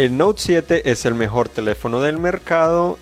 El Note 7 es el mejor teléfono del mercado.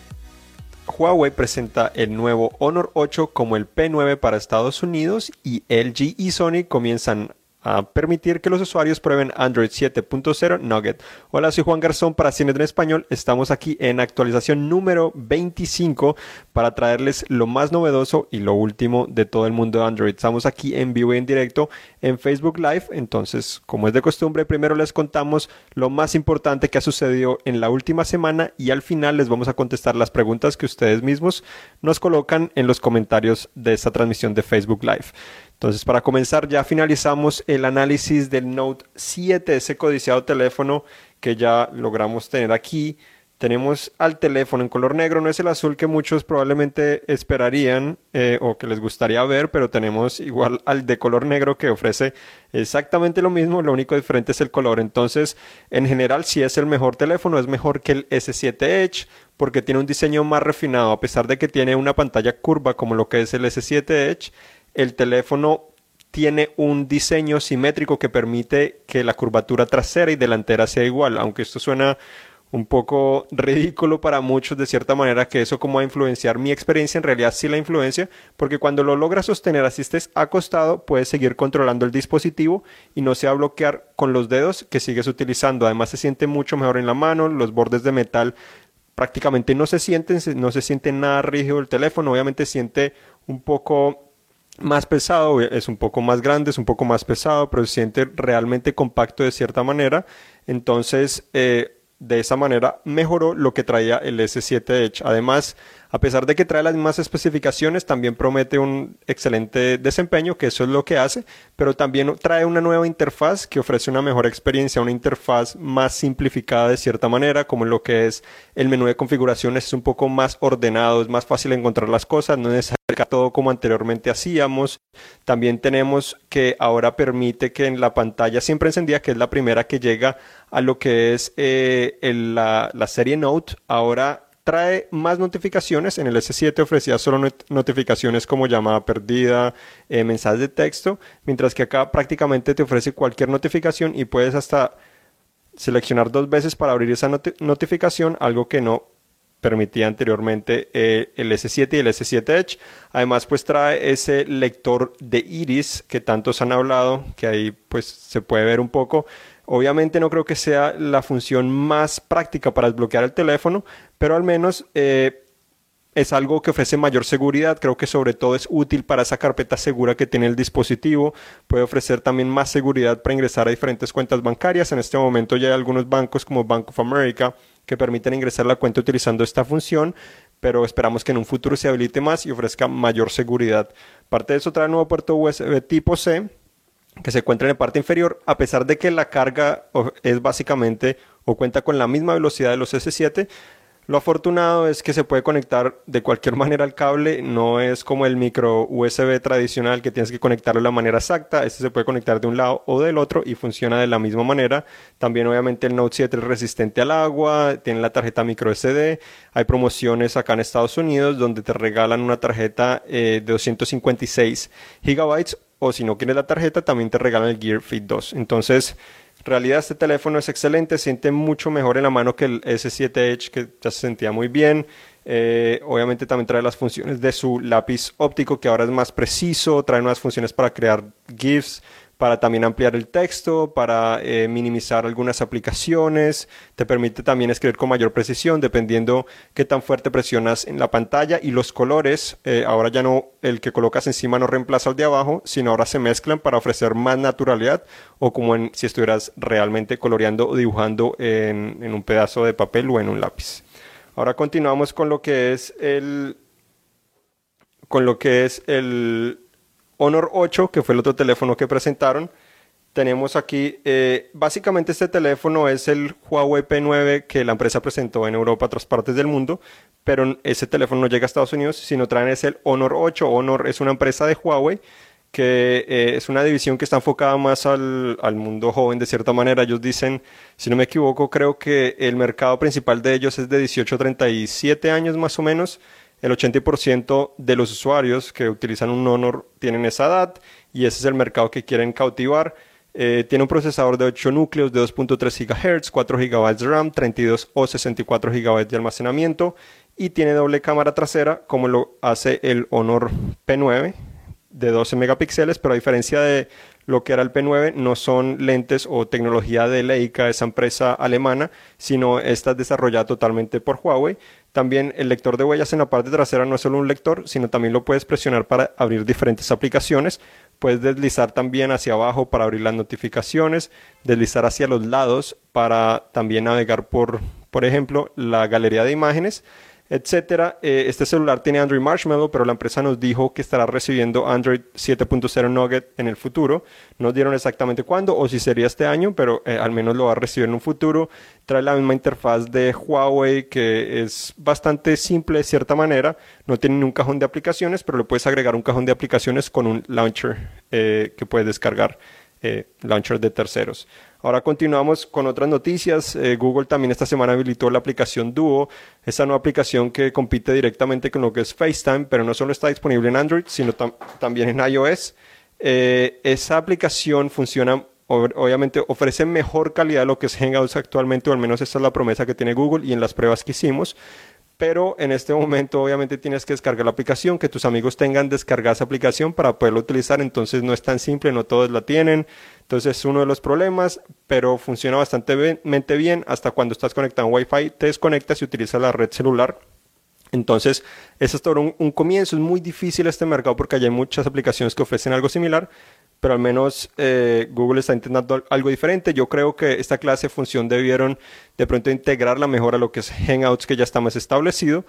Huawei presenta el nuevo Honor 8 como el P9 para Estados Unidos y LG y Sony comienzan a permitir que los usuarios prueben Android 7.0 Nugget. Hola, soy Juan Garzón para Cine en Español. Estamos aquí en actualización número 25 para traerles lo más novedoso y lo último de todo el mundo de Android. Estamos aquí en vivo y en directo en Facebook Live. Entonces, como es de costumbre, primero les contamos lo más importante que ha sucedido en la última semana y al final les vamos a contestar las preguntas que ustedes mismos nos colocan en los comentarios de esta transmisión de Facebook Live. Entonces, para comenzar, ya finalizamos el análisis del Note 7, ese codiciado teléfono que ya logramos tener aquí. Tenemos al teléfono en color negro, no es el azul que muchos probablemente esperarían eh, o que les gustaría ver, pero tenemos igual al de color negro que ofrece exactamente lo mismo, lo único diferente es el color. Entonces, en general, si es el mejor teléfono, es mejor que el S7 Edge porque tiene un diseño más refinado, a pesar de que tiene una pantalla curva como lo que es el S7 Edge el teléfono tiene un diseño simétrico que permite que la curvatura trasera y delantera sea igual, aunque esto suena un poco ridículo para muchos de cierta manera que eso como a influenciar mi experiencia en realidad sí la influencia porque cuando lo logras sostener así estés acostado puedes seguir controlando el dispositivo y no se va a bloquear con los dedos que sigues utilizando. Además se siente mucho mejor en la mano los bordes de metal prácticamente no se sienten no se siente nada rígido el teléfono obviamente siente un poco más pesado, es un poco más grande, es un poco más pesado, pero se siente realmente compacto de cierta manera. Entonces, eh, de esa manera mejoró lo que traía el S7 Edge. Además, a pesar de que trae las mismas especificaciones, también promete un excelente desempeño, que eso es lo que hace, pero también trae una nueva interfaz que ofrece una mejor experiencia, una interfaz más simplificada de cierta manera, como lo que es el menú de configuraciones es un poco más ordenado, es más fácil encontrar las cosas, no todo como anteriormente hacíamos. También tenemos que ahora permite que en la pantalla siempre encendida, que es la primera que llega a lo que es eh, la, la serie Note, ahora trae más notificaciones. En el S7 ofrecía solo notificaciones como llamada perdida, eh, mensajes de texto, mientras que acá prácticamente te ofrece cualquier notificación y puedes hasta seleccionar dos veces para abrir esa notificación, algo que no permitía anteriormente eh, el S7 y el S7 Edge. Además, pues trae ese lector de iris que tantos han hablado, que ahí pues se puede ver un poco. Obviamente no creo que sea la función más práctica para desbloquear el teléfono, pero al menos eh, es algo que ofrece mayor seguridad. Creo que sobre todo es útil para esa carpeta segura que tiene el dispositivo. Puede ofrecer también más seguridad para ingresar a diferentes cuentas bancarias. En este momento ya hay algunos bancos como Bank of America que permiten ingresar la cuenta utilizando esta función, pero esperamos que en un futuro se habilite más y ofrezca mayor seguridad. Parte de eso trae un nuevo puerto USB tipo C que se encuentra en la parte inferior, a pesar de que la carga es básicamente o cuenta con la misma velocidad de los S7, lo afortunado es que se puede conectar de cualquier manera al cable, no es como el micro USB tradicional que tienes que conectarlo de la manera exacta, este se puede conectar de un lado o del otro y funciona de la misma manera. También obviamente el Note 7 es resistente al agua, tiene la tarjeta micro SD, hay promociones acá en Estados Unidos donde te regalan una tarjeta eh, de 256 gigabytes o si no quieres la tarjeta también te regalan el Gear Fit 2. Entonces realidad este teléfono es excelente, siente mucho mejor en la mano que el S7 Edge que ya se sentía muy bien. Eh, obviamente también trae las funciones de su lápiz óptico que ahora es más preciso, trae nuevas funciones para crear GIFs, para también ampliar el texto, para eh, minimizar algunas aplicaciones, te permite también escribir con mayor precisión dependiendo qué tan fuerte presionas en la pantalla y los colores, eh, ahora ya no el que colocas encima no reemplaza al de abajo, sino ahora se mezclan para ofrecer más naturalidad o como si estuvieras realmente coloreando o dibujando en, en un pedazo de papel o en un lápiz. Ahora continuamos con lo que es el con lo que es el Honor 8, que fue el otro teléfono que presentaron. Tenemos aquí, eh, básicamente este teléfono es el Huawei P9 que la empresa presentó en Europa, otras partes del mundo, pero ese teléfono no llega a Estados Unidos, sino traen es el Honor 8. Honor es una empresa de Huawei que eh, es una división que está enfocada más al, al, mundo joven de cierta manera. Ellos dicen, si no me equivoco, creo que el mercado principal de ellos es de 18 a 37 años más o menos el 80% de los usuarios que utilizan un Honor tienen esa edad y ese es el mercado que quieren cautivar. Eh, tiene un procesador de 8 núcleos de 2.3 GHz, 4 GB de RAM, 32 o 64 GB de almacenamiento y tiene doble cámara trasera como lo hace el Honor P9 de 12 megapíxeles, pero a diferencia de lo que era el P9, no son lentes o tecnología de Leica, esa empresa alemana, sino esta es desarrollada totalmente por Huawei. También el lector de huellas en la parte trasera no es solo un lector, sino también lo puedes presionar para abrir diferentes aplicaciones. Puedes deslizar también hacia abajo para abrir las notificaciones, deslizar hacia los lados para también navegar por, por ejemplo, la galería de imágenes etcétera. Eh, este celular tiene Android Marshmallow, pero la empresa nos dijo que estará recibiendo Android 7.0 Nugget en el futuro. No dieron exactamente cuándo o si sería este año, pero eh, al menos lo va a recibir en un futuro. Trae la misma interfaz de Huawei que es bastante simple de cierta manera. No tiene un cajón de aplicaciones, pero le puedes agregar un cajón de aplicaciones con un launcher eh, que puedes descargar. Launcher de terceros. Ahora continuamos con otras noticias. Eh, Google también esta semana habilitó la aplicación Duo, esa nueva aplicación que compite directamente con lo que es FaceTime, pero no solo está disponible en Android, sino también en iOS. Eh, esa aplicación funciona, obviamente ofrece mejor calidad de lo que es Hangouts actualmente, o al menos esa es la promesa que tiene Google y en las pruebas que hicimos pero en este momento obviamente tienes que descargar la aplicación, que tus amigos tengan descargada esa aplicación para poderla utilizar, entonces no es tan simple, no todos la tienen, entonces es uno de los problemas, pero funciona bastante bien hasta cuando estás conectado a Wi-Fi, te desconectas y utilizas la red celular. Entonces, es todo un, un comienzo. Es muy difícil este mercado porque hay muchas aplicaciones que ofrecen algo similar, pero al menos eh, Google está intentando algo diferente. Yo creo que esta clase de función debieron de pronto integrarla mejor a lo que es Hangouts, que ya está más establecido,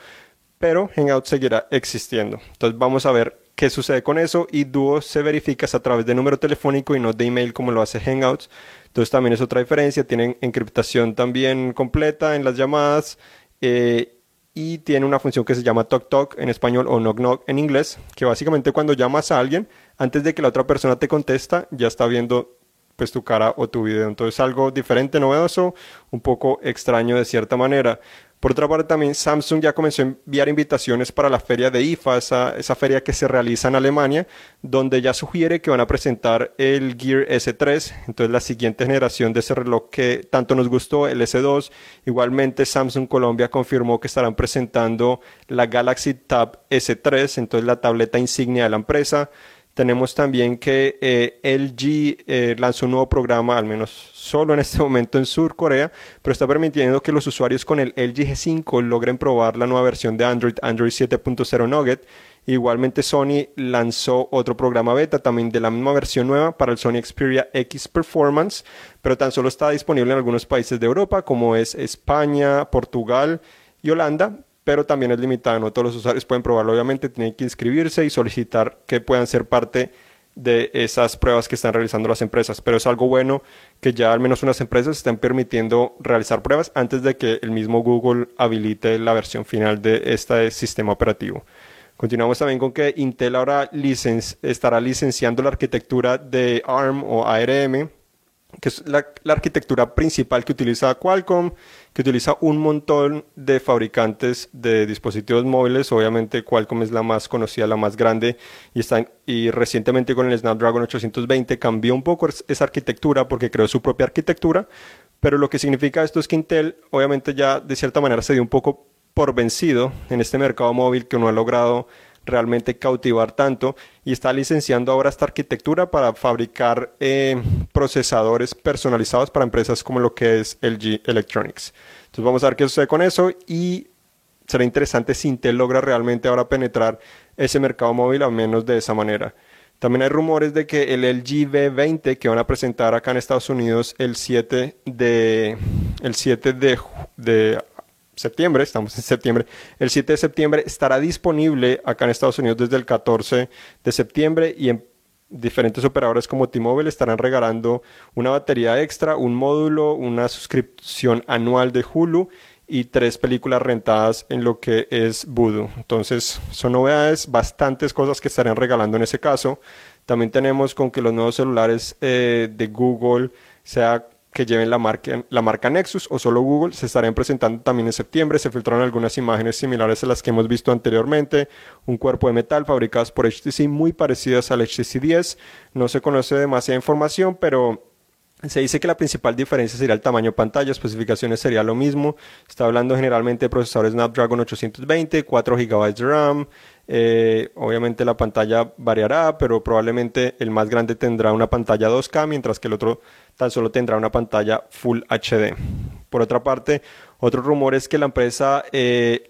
pero Hangouts seguirá existiendo. Entonces vamos a ver qué sucede con eso y Duo se verifica a través de número telefónico y no de email como lo hace Hangouts. Entonces también es otra diferencia. Tienen encriptación también completa en las llamadas. Eh, y tiene una función que se llama Talk Talk en español o Knock Knock en inglés, que básicamente cuando llamas a alguien, antes de que la otra persona te contesta, ya está viendo pues tu cara o tu video. Entonces algo diferente, novedoso, un poco extraño de cierta manera. Por otra parte, también Samsung ya comenzó a enviar invitaciones para la feria de IFA, esa, esa, feria que se realiza en Alemania, donde ya sugiere que van a presentar el Gear S3, entonces la siguiente generación de ese reloj que tanto nos gustó, el S2. Igualmente, Samsung Colombia confirmó que estarán presentando la Galaxy Tab S3, entonces la tableta insignia de la empresa. Tenemos también que eh, LG eh, lanzó un nuevo programa, al menos solo en este momento en Sur Corea, pero está permitiendo que los usuarios con el LG G5 logren probar la nueva versión de Android, Android 7.0 Nugget. Igualmente Sony lanzó otro programa beta también de la misma versión nueva para el Sony Xperia X Performance, pero tan solo está disponible en algunos países de Europa como es España, Portugal y Holanda, pero también es limitada, no todos los usuarios pueden probarlo, obviamente tienen que inscribirse y solicitar que puedan ser parte de esas pruebas que están realizando las empresas, pero es algo bueno que ya al menos unas empresas estén permitiendo realizar pruebas antes de que el mismo Google habilite la versión final de este sistema operativo. Continuamos también con que Intel ahora estará licenciando la arquitectura de ARM o ARM que es la, arquitectura principal que utiliza Qualcomm, que utiliza un montón de fabricantes de dispositivos móviles. Obviamente Qualcomm es la más conocida, la más grande, y, está, y recientemente con el Snapdragon 820 cambió un poco esa arquitectura porque creó su propia arquitectura. Pero lo que significa esto es que Intel obviamente ya de cierta manera se dio un poco por vencido en este mercado móvil que no ha logrado realmente cautivar tanto y está licenciando ahora esta arquitectura para fabricar eh, procesadores personalizados para empresas como lo que es LG Electronics. Entonces vamos a ver qué sucede con eso y será interesante si Intel logra realmente ahora penetrar ese mercado móvil al menos de esa manera. También hay rumores de que el LG V20 que van a presentar acá en Estados Unidos el 7 de, el 7 de, de septiembre, estamos en septiembre, el 7 de septiembre estará disponible acá en Estados Unidos desde el 14 de septiembre y en diferentes operadores como T-Mobile estarán regalando una batería extra, un módulo, una suscripción anual de Hulu y tres películas rentadas en lo que es Voodoo. Entonces son novedades, bastantes cosas que estarán regalando en ese caso. También tenemos con que los nuevos celulares eh, de Google sea que lleven la marca, Nexus o solo Google se estarán presentando también en septiembre. Se filtraron algunas imágenes similares a las que hemos visto anteriormente. Un cuerpo de metal fabricados por HTC muy parecidas al HTC 10. No se conoce demasiada información, pero Se dice que la principal diferencia sería el tamaño pantalla, especificaciones sería lo mismo. Está hablando generalmente de procesadores Snapdragon 820, 4 GB de RAM. Eh, obviamente la pantalla variará, pero probablemente el más grande tendrá una pantalla 2K, mientras que el otro tan solo tendrá una pantalla Full HD. Por otra parte, otro rumor es que la empresa eh,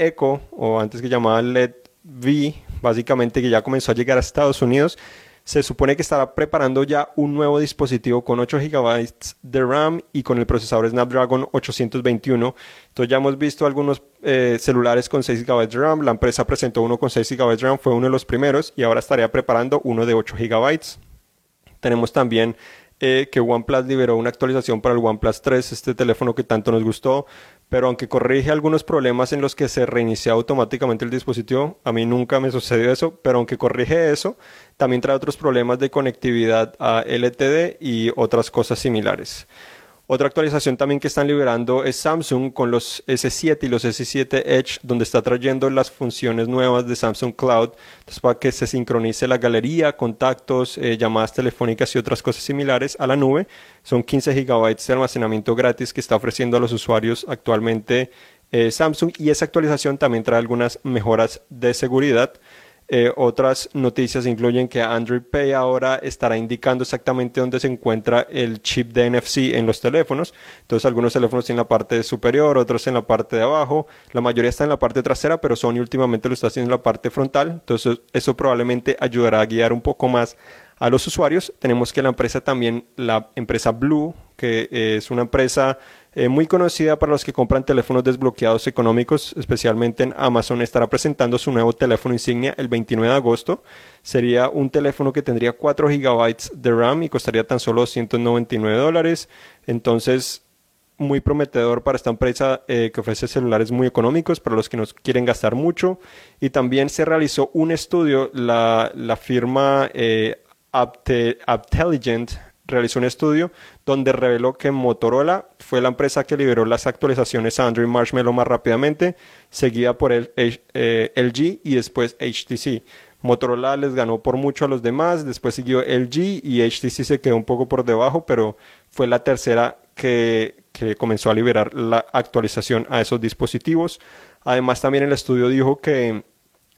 Eco, o antes que llamaba LED V, básicamente que ya comenzó a llegar a Estados Unidos, se supone que estará preparando ya un nuevo dispositivo con 8 GB de RAM y con el procesador Snapdragon 821. Entonces ya hemos visto algunos eh, celulares con 6 GB de RAM. La empresa presentó uno con 6 GB de RAM, fue uno de los primeros y ahora estaría preparando uno de 8 GB. Tenemos también eh, que OnePlus liberó una actualización para el OnePlus 3, este teléfono que tanto nos gustó, pero aunque corrige algunos problemas en los que se reinicia automáticamente el dispositivo, a mí nunca me sucedió eso, pero aunque corrige eso, también trae otros problemas de conectividad a LTD y otras cosas similares. Otra actualización también que están liberando es Samsung con los S7 y los S7 Edge, donde está trayendo las funciones nuevas de Samsung Cloud, para que se sincronice la galería, contactos, eh, llamadas telefónicas y otras cosas similares a la nube. Son 15 GB de almacenamiento gratis que está ofreciendo a los usuarios actualmente eh, Samsung y esa actualización también trae algunas mejoras de seguridad. Eh, otras noticias incluyen que Android Pay ahora estará indicando exactamente dónde se encuentra el chip de NFC en los teléfonos. Entonces algunos teléfonos tienen la parte superior, otros en la parte de abajo. La mayoría está en la parte trasera, pero Sony últimamente lo está haciendo en la parte frontal. Entonces eso probablemente ayudará a guiar un poco más a los usuarios. Tenemos que la empresa también, la empresa Blue, que es una empresa eh, muy conocida para los que compran teléfonos desbloqueados económicos, especialmente en Amazon, estará presentando su nuevo teléfono insignia el 29 de agosto. Sería un teléfono que tendría 4 GB de RAM y costaría tan solo 299 dólares. Entonces, muy prometedor para esta empresa eh, que ofrece celulares muy económicos para los que no quieren gastar mucho. Y también se realizó un estudio, la, firma eh, Aptelligent realizó un estudio donde reveló que Motorola fue la empresa que liberó las actualizaciones a Android Marshmallow más rápidamente, seguida por el, eh, LG y después HTC. Motorola les ganó por mucho a los demás, después siguió LG y HTC se quedó un poco por debajo, pero fue la tercera que, que comenzó a liberar la actualización a esos dispositivos. Además también el estudio dijo que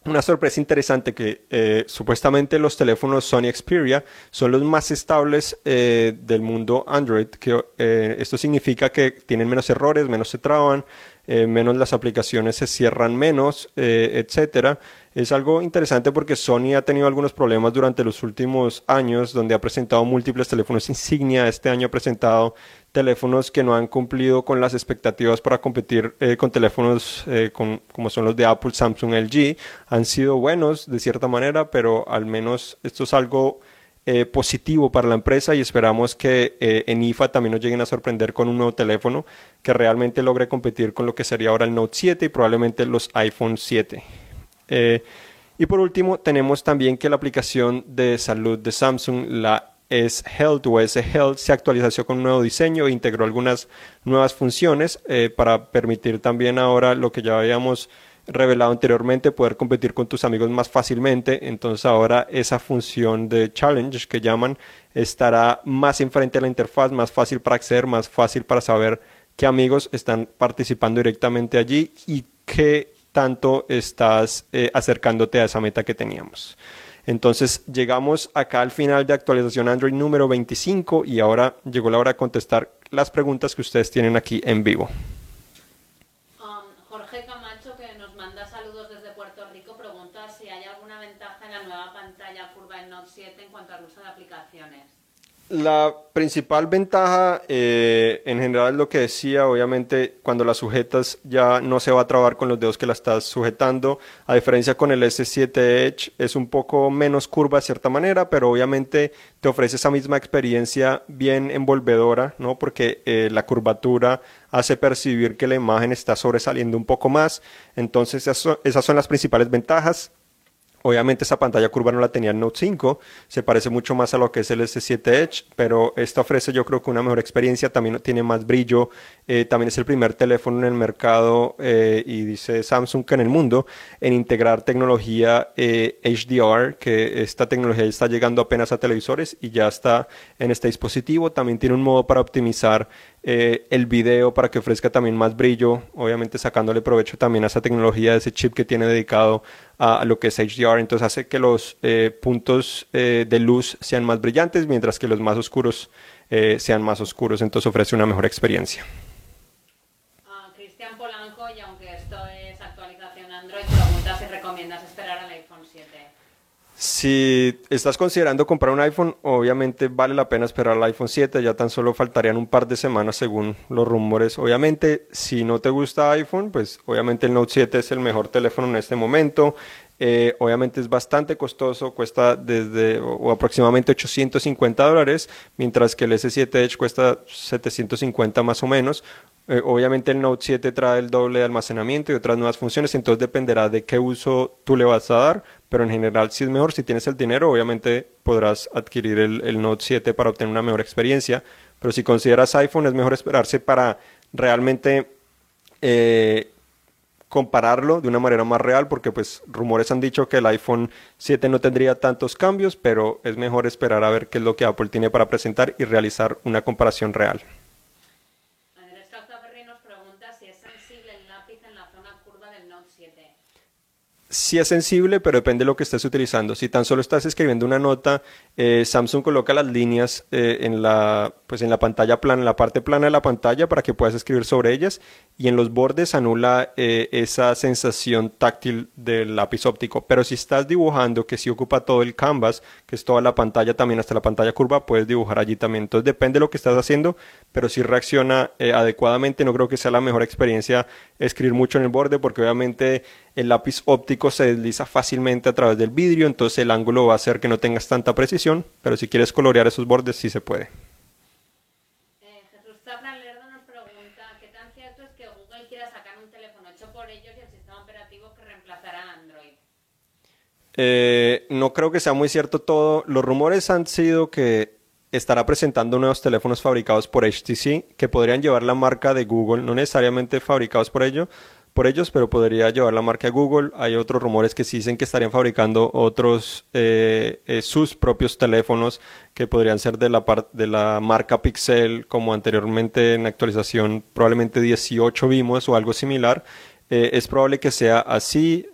una sorpresa interesante que eh, supuestamente los teléfonos Sony Xperia son los más estables eh, del mundo Android. Que, eh, esto significa que tienen menos errores, menos se traban, menos las aplicaciones se cierran menos, etcétera. Es algo interesante porque Sony ha tenido algunos problemas durante los últimos años, donde ha presentado múltiples teléfonos insignia. Este año ha presentado teléfonos que no han cumplido con las expectativas para competir eh, con teléfonos eh, como son los de Apple, Samsung, LG. Han sido buenos de cierta manera, pero al menos esto es algo eh, positivo para la empresa y esperamos que en IFA también nos lleguen a sorprender con un nuevo teléfono que realmente logre competir con lo que sería ahora el Note 7 y probablemente los iPhone 7. Y por último, tenemos también que la aplicación de salud de Samsung, la es Health o S Health se actualizó con un nuevo diseño e integró algunas nuevas funciones eh, para permitir también ahora lo que ya habíamos revelado anteriormente, poder competir con tus amigos más fácilmente. Entonces ahora esa función de challenge que llaman estará más enfrente a la interfaz, más fácil para acceder, más fácil para saber qué amigos están participando directamente allí y qué tanto estás eh, acercándote a esa meta que teníamos. Entonces llegamos acá al final de actualización Android número 25 y ahora llegó la hora de contestar las preguntas que ustedes tienen aquí en vivo. Um, Jorge Camacho, que nos manda saludos desde Puerto Rico, pregunta si hay alguna ventaja en la nueva pantalla curva en Note 7 en cuanto al uso de aplicaciones. La principal ventaja, eh, en general, es lo que decía, obviamente, cuando la sujetas ya no se va a trabar con los dedos que la estás sujetando. A diferencia con el S7 Edge, es un poco menos curva de cierta manera, pero obviamente te ofrece esa misma experiencia bien envolvedora, ¿no? Porque eh, la curvatura hace percibir que la imagen está sobresaliendo un poco más. Entonces, esas son las principales ventajas Obviamente esa pantalla curva no la tenía el Note 5, se parece mucho más a lo que es el S7 Edge, pero esta ofrece yo creo que una mejor experiencia, también tiene más brillo, eh, también es el primer teléfono en el mercado eh, y dice Samsung que en el mundo en integrar tecnología HDR, eh, que esta tecnología está llegando apenas a televisores y ya está en este dispositivo, también tiene un modo para optimizar el video para que ofrezca también más brillo, obviamente sacándole provecho también a esa tecnología, ese chip que tiene dedicado a lo que es HDR, entonces hace que los eh, puntos eh, de luz sean más brillantes, mientras que los más oscuros eh, sean más oscuros, entonces ofrece una mejor experiencia. Si estás considerando comprar un iPhone, obviamente vale la pena esperar al iPhone 7, ya tan solo faltarían un par de semanas según los rumores. Obviamente, si no te gusta iPhone, pues obviamente el Note 7 es el mejor teléfono en este momento. Eh, obviamente es bastante costoso, cuesta desde o, aproximadamente 850 dólares, mientras que el S7 Edge cuesta 750 más o menos. Eh, obviamente el Note 7 trae el doble de almacenamiento y otras nuevas funciones, entonces dependerá de qué uso tú le vas a dar, pero en general si es mejor, si tienes el dinero, obviamente podrás adquirir el, Note 7 para obtener una mejor experiencia, pero si consideras iPhone es mejor esperarse para realmente eh, compararlo de una manera más real, porque pues rumores han dicho que el iPhone 7 no tendría tantos cambios, pero es mejor esperar a ver qué es lo que Apple tiene para presentar y realizar una comparación real. en la zona curva del Node 7 sí es sensible, pero depende de lo que estés utilizando. Si tan solo estás escribiendo una nota, eh, Samsung coloca las líneas eh, en, la, pues en la pantalla plana, en la parte plana de la pantalla para que puedas escribir sobre ellas y en los bordes anula eh, esa sensación táctil del lápiz óptico. Pero si estás dibujando, que si ocupa todo el canvas, que es toda la pantalla también hasta la pantalla curva, puedes dibujar allí también. Entonces depende de lo que estás haciendo, pero si reacciona adecuadamente, no creo que sea la mejor experiencia escribir mucho en el borde porque obviamente el lápiz óptico se desliza fácilmente a través del vidrio, entonces el ángulo va a hacer que no tengas tanta precisión, pero si quieres colorear esos bordes sí se puede. Eh, no creo que sea muy cierto todo. Los rumores han sido que estará presentando nuevos teléfonos fabricados por HTC que podrían llevar la marca de Google, no necesariamente fabricados por ello, por ellos, pero podría llevar la marca Google. Hay otros rumores que sí dicen que estarían fabricando otros eh, eh, sus propios teléfonos que podrían ser de la de la marca Pixel, como anteriormente en actualización probablemente 18 vimos o algo similar. Eh, es probable que sea así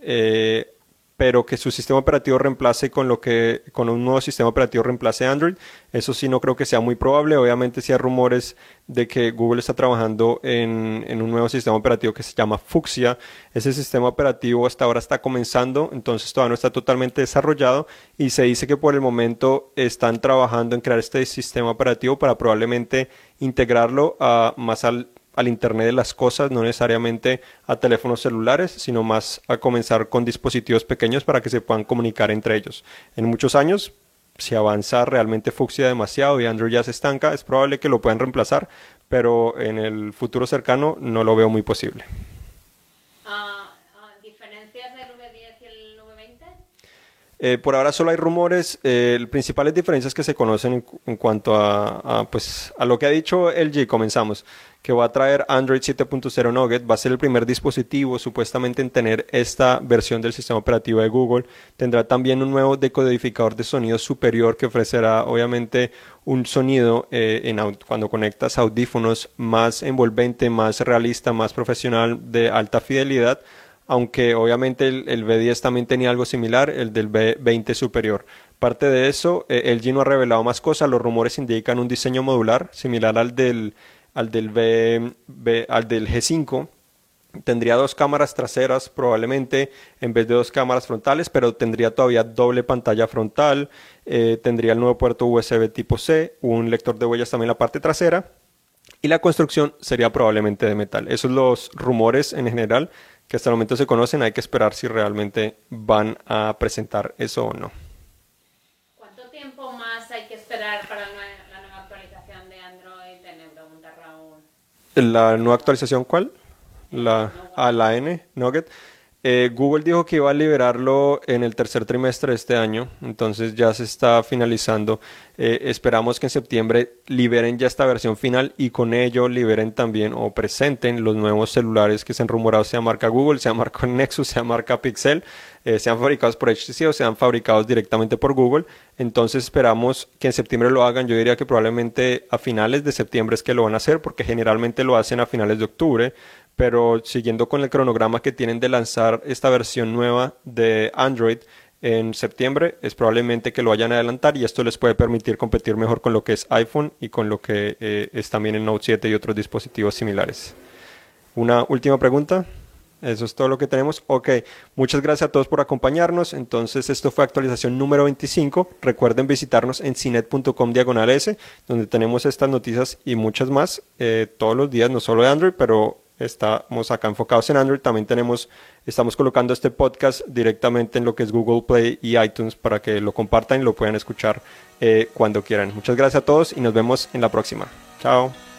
pero que su sistema operativo reemplace con lo que con un nuevo sistema operativo reemplace Android. Eso sí no creo que sea muy probable. Obviamente si hay rumores de que Google está trabajando en, un nuevo sistema operativo que se llama Fuchsia. Ese sistema operativo hasta ahora está comenzando, entonces todavía no está totalmente desarrollado y se dice que por el momento están trabajando en crear este sistema operativo para probablemente integrarlo a, más al al Internet de las cosas, no necesariamente a teléfonos celulares, sino más a comenzar con dispositivos pequeños para que se puedan comunicar entre ellos. En muchos años, si avanza realmente Fuchsia demasiado y Android ya se estanca, es probable que lo puedan reemplazar, pero en el futuro cercano no lo veo muy posible. Ah, ah, ¿Diferencias del V10 y el V20? Eh, por ahora solo hay rumores. Eh, principales diferencias que se conocen en, cuanto a, pues, a lo que ha dicho LG, comenzamos que va a traer Android 7.0 Nugget. Va a ser el primer dispositivo supuestamente en tener esta versión del sistema operativo de Google. Tendrá también un nuevo decodificador de sonido superior que ofrecerá obviamente un sonido eh, en, cuando conectas audífonos más envolvente, más realista, más profesional, de alta fidelidad aunque obviamente el, el, V10 también tenía algo similar, el del V20 superior. Parte de eso, eh, LG no ha revelado más cosas, los rumores indican un diseño modular similar al del al del, al del G5. Tendría dos cámaras traseras probablemente en vez de dos cámaras frontales, pero tendría todavía doble pantalla frontal, eh, tendría el nuevo puerto USB tipo C, un lector de huellas también en la parte trasera y la construcción sería probablemente de metal. Esos son los rumores en general que hasta el momento se conocen, hay que esperar si realmente van a presentar eso o no. ¿Cuánto tiempo más hay que esperar para ¿La nueva actualización cuál? La, a la N, Nugget. Eh, Google dijo que iba a liberarlo en el tercer trimestre de este año, entonces ya se está finalizando. Eh, esperamos que en septiembre liberen ya esta versión final y con ello liberen también o presenten los nuevos celulares que se han rumorado, sea marca Google, sea marca Nexus, sea marca Pixel, eh, sean fabricados por HTC o sean fabricados directamente por Google. Entonces esperamos que en septiembre lo hagan. Yo diría que probablemente a finales de septiembre es que lo van a hacer porque generalmente lo hacen a finales de octubre pero siguiendo con el cronograma que tienen de lanzar esta versión nueva de Android en septiembre, es probablemente que lo vayan a adelantar y esto les puede permitir competir mejor con lo que es iPhone y con lo que eh, es también el Note 7 y otros dispositivos similares. Una última pregunta. Eso es todo lo que tenemos. Ok, muchas gracias a todos por acompañarnos. Entonces, esto fue actualización número 25. Recuerden visitarnos en cinet.com diagonal S, donde tenemos estas noticias y muchas más eh, todos los días, no solo de Android, pero Estamos acá enfocados en Android. También tenemos, estamos colocando este podcast directamente en lo que es Google Play y iTunes para que lo compartan y lo puedan escuchar eh, cuando quieran. Muchas gracias a todos y nos vemos en la próxima. Chao.